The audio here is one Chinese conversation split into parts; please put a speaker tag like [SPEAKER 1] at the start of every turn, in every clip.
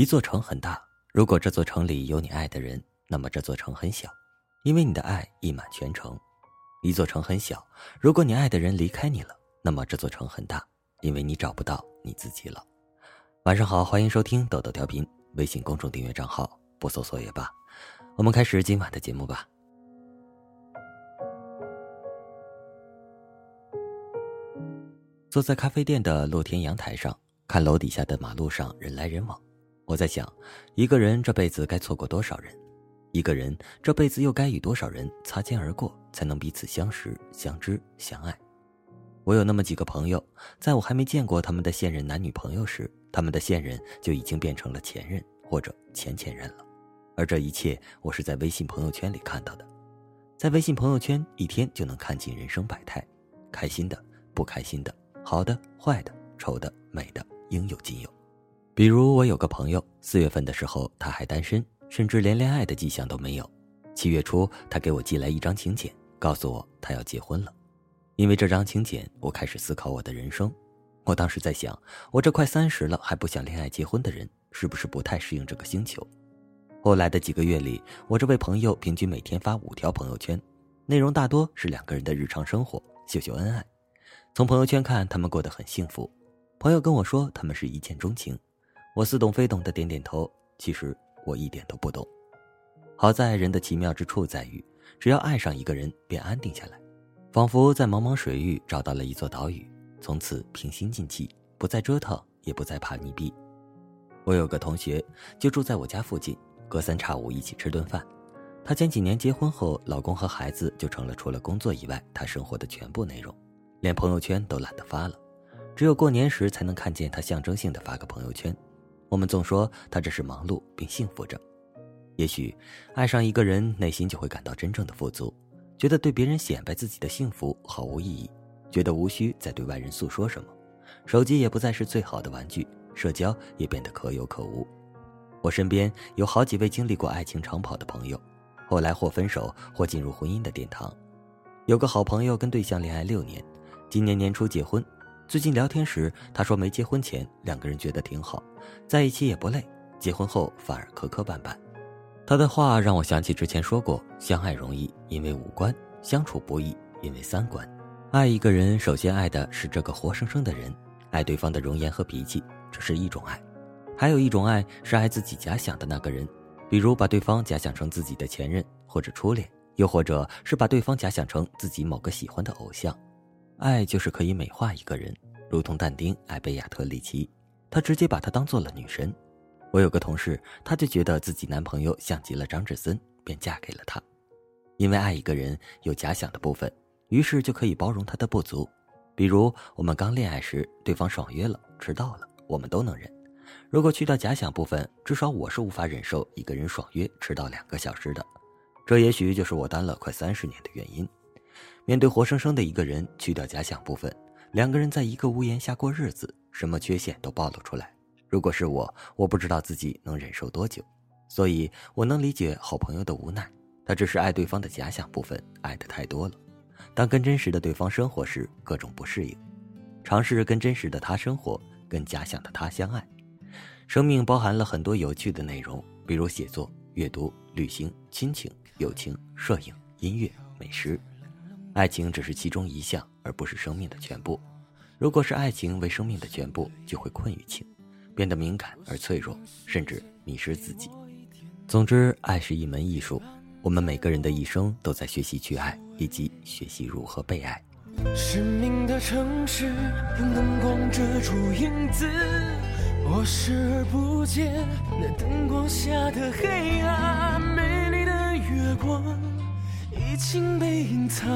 [SPEAKER 1] 一座城很大，如果这座城里有你爱的人，那么这座城很小，因为你的爱溢满全城。一座城很小，如果你爱的人离开你了，那么这座城很大，因为你找不到你自己了。晚上好，欢迎收听豆豆调频，微信公众订阅账号不搜索也罢。我们开始今晚的节目吧。坐在咖啡店的露天阳台上，看楼底下的马路上人来人往。我在想，一个人这辈子该错过多少人？一个人这辈子又该与多少人擦肩而过，才能彼此相识、相知、相爱？我有那么几个朋友，在我还没见过他们的现任男女朋友时，他们的现任就已经变成了前任或者前前任了。而这一切，我是在微信朋友圈里看到的。在微信朋友圈，一天就能看尽人生百态，开心的、不开心的、好的、坏的、丑的、美的，应有尽有。比如我有个朋友，四月份的时候他还单身，甚至连恋爱的迹象都没有。七月初，他给我寄来一张请柬，告诉我他要结婚了。因为这张请柬，我开始思考我的人生。我当时在想，我这快三十了还不想恋爱结婚的人，是不是不太适应这个星球？后来的几个月里，我这位朋友平均每天发五条朋友圈，内容大多是两个人的日常生活，秀秀恩爱。从朋友圈看，他们过得很幸福。朋友跟我说，他们是一见钟情。我似懂非懂的点点头，其实我一点都不懂。好在人的奇妙之处在于，只要爱上一个人，便安定下来，仿佛在茫茫水域找到了一座岛屿，从此平心静气，不再折腾，也不再怕溺毙。我有个同学，就住在我家附近，隔三差五一起吃顿饭。她前几年结婚后，老公和孩子就成了除了工作以外她生活的全部内容，连朋友圈都懒得发了，只有过年时才能看见她象征性的发个朋友圈。我们总说他只是忙碌并幸福着，也许爱上一个人，内心就会感到真正的富足，觉得对别人显摆自己的幸福毫无意义，觉得无需再对外人诉说什么，手机也不再是最好的玩具，社交也变得可有可无。我身边有好几位经历过爱情长跑的朋友，后来或分手或进入婚姻的殿堂。有个好朋友跟对象恋爱六年，今年年初结婚。最近聊天时，他说没结婚前两个人觉得挺好，在一起也不累，结婚后反而磕磕绊绊。他的话让我想起之前说过，相爱容易，因为五官；相处不易，因为三观。爱一个人，首先爱的是这个活生生的人，爱对方的容颜和脾气，这是一种爱；还有一种爱是爱自己假想的那个人，比如把对方假想成自己的前任或者初恋，又或者是把对方假想成自己某个喜欢的偶像。爱就是可以美化一个人，如同但丁爱贝亚特里奇，他直接把她当做了女神。我有个同事，她就觉得自己男朋友像极了张志森，便嫁给了他。因为爱一个人有假想的部分，于是就可以包容他的不足。比如我们刚恋爱时，对方爽约了、迟到了，我们都能忍。如果去掉假想部分，至少我是无法忍受一个人爽约迟到两个小时的。这也许就是我单了快三十年的原因。面对活生生的一个人，去掉假想部分，两个人在一个屋檐下过日子，什么缺陷都暴露出来。如果是我，我不知道自己能忍受多久，所以我能理解好朋友的无奈。他只是爱对方的假想部分，爱的太多了。当跟真实的对方生活时，各种不适应。尝试跟真实的他生活，跟假想的他相爱。生命包含了很多有趣的内容，比如写作、阅读、旅行、亲情、友情、摄影、音乐、美食。爱情只是其中一项，而不是生命的全部。如果是爱情为生命的全部，就会困于情，变得敏感而脆弱，甚至迷失自己。总之，爱是一门艺术，我们每个人的一生都在学习去爱，以及学习如何被爱。
[SPEAKER 2] 生命的城市用灯光遮住影子，我视而不见那灯光下的黑暗。美丽的月光。已经被隐藏，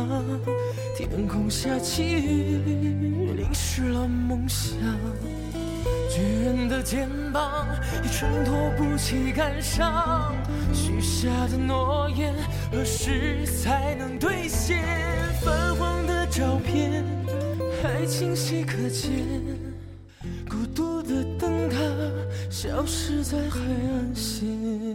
[SPEAKER 2] 天空下起雨，淋湿了梦想。巨人的肩膀已衬托不起感伤，许下的诺言何时才能兑现？泛黄的照片还清晰可见，孤独的灯塔消失在海岸线。